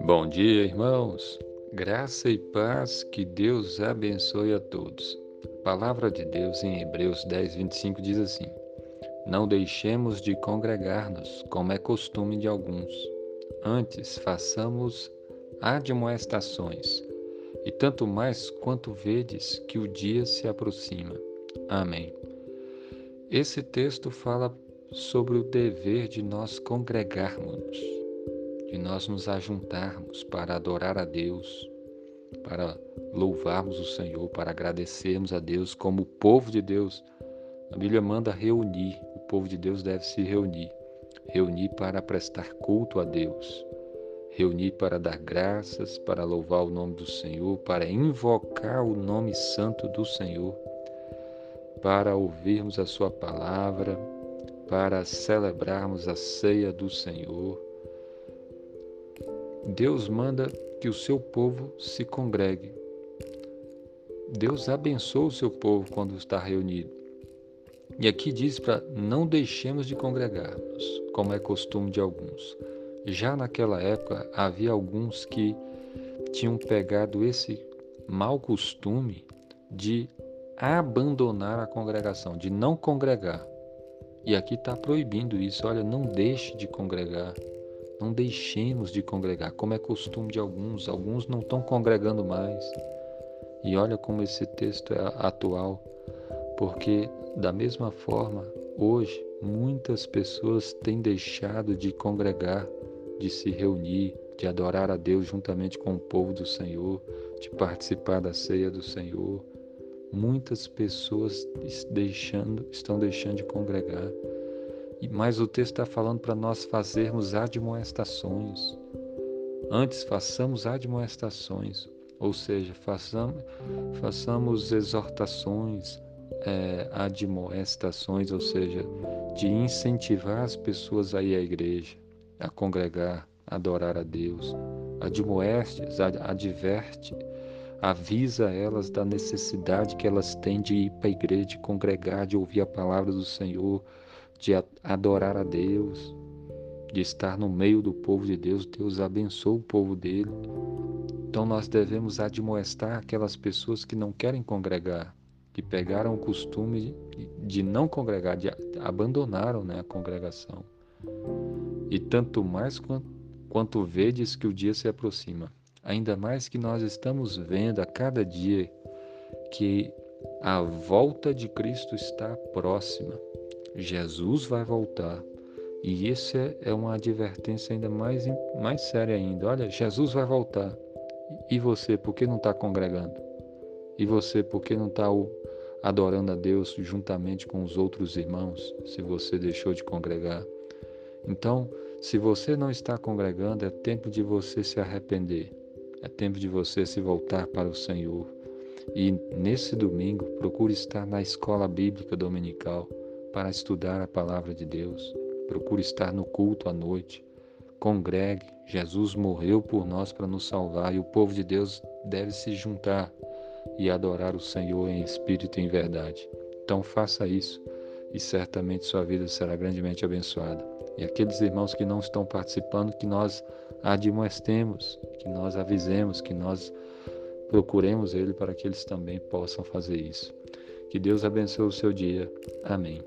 Bom dia, irmãos. Graça e paz, que Deus abençoe a todos. A palavra de Deus em Hebreus 10, 25 diz assim: Não deixemos de congregar-nos, como é costume de alguns. Antes, façamos admoestações, e tanto mais quanto vedes que o dia se aproxima. Amém. Esse texto fala sobre o dever de nós congregarmos de nós nos ajuntarmos para adorar a Deus, para louvarmos o Senhor, para agradecermos a Deus como o povo de Deus. A Bíblia manda reunir, o povo de Deus deve se reunir, reunir para prestar culto a Deus, reunir para dar graças, para louvar o nome do Senhor, para invocar o nome santo do Senhor, para ouvirmos a Sua palavra, para celebrarmos a ceia do Senhor Deus manda que o seu povo se congregue. Deus abençoa o seu povo quando está reunido. E aqui diz para não deixemos de congregar-nos, como é costume de alguns. Já naquela época havia alguns que tinham pegado esse mau costume de abandonar a congregação, de não congregar. E aqui está proibindo isso. Olha, não deixe de congregar. Não deixemos de congregar, como é costume de alguns. Alguns não estão congregando mais. E olha como esse texto é atual, porque da mesma forma, hoje, muitas pessoas têm deixado de congregar, de se reunir, de adorar a Deus juntamente com o povo do Senhor, de participar da ceia do Senhor. Muitas pessoas deixando, estão deixando de congregar. Mas o texto está falando para nós fazermos admoestações. Antes, façamos admoestações, ou seja, façamos, façamos exortações, é, admoestações, ou seja, de incentivar as pessoas a ir à igreja, a congregar, a adorar a Deus. Admoeste, adverte, avisa elas da necessidade que elas têm de ir para a igreja, de congregar, de ouvir a palavra do Senhor, de adorar a Deus, de estar no meio do povo de Deus. Deus abençoa o povo dele. Então nós devemos admoestar aquelas pessoas que não querem congregar, que pegaram o costume de não congregar, de abandonaram né, a congregação. E tanto mais quanto, quanto vedes que o dia se aproxima. Ainda mais que nós estamos vendo a cada dia que a volta de Cristo está próxima. Jesus vai voltar. E isso é, é uma advertência ainda mais, mais séria ainda. Olha, Jesus vai voltar. E você, por que não está congregando? E você, por que não está adorando a Deus juntamente com os outros irmãos, se você deixou de congregar? Então, se você não está congregando, é tempo de você se arrepender. É tempo de você se voltar para o Senhor. E nesse domingo, procure estar na escola bíblica dominical para estudar a palavra de Deus. Procure estar no culto à noite. Congregue. Jesus morreu por nós para nos salvar e o povo de Deus deve se juntar e adorar o Senhor em espírito e em verdade. Então faça isso e certamente sua vida será grandemente abençoada. E aqueles irmãos que não estão participando, que nós admoestemos, que nós avisemos, que nós procuremos ele para que eles também possam fazer isso. Que Deus abençoe o seu dia. Amém.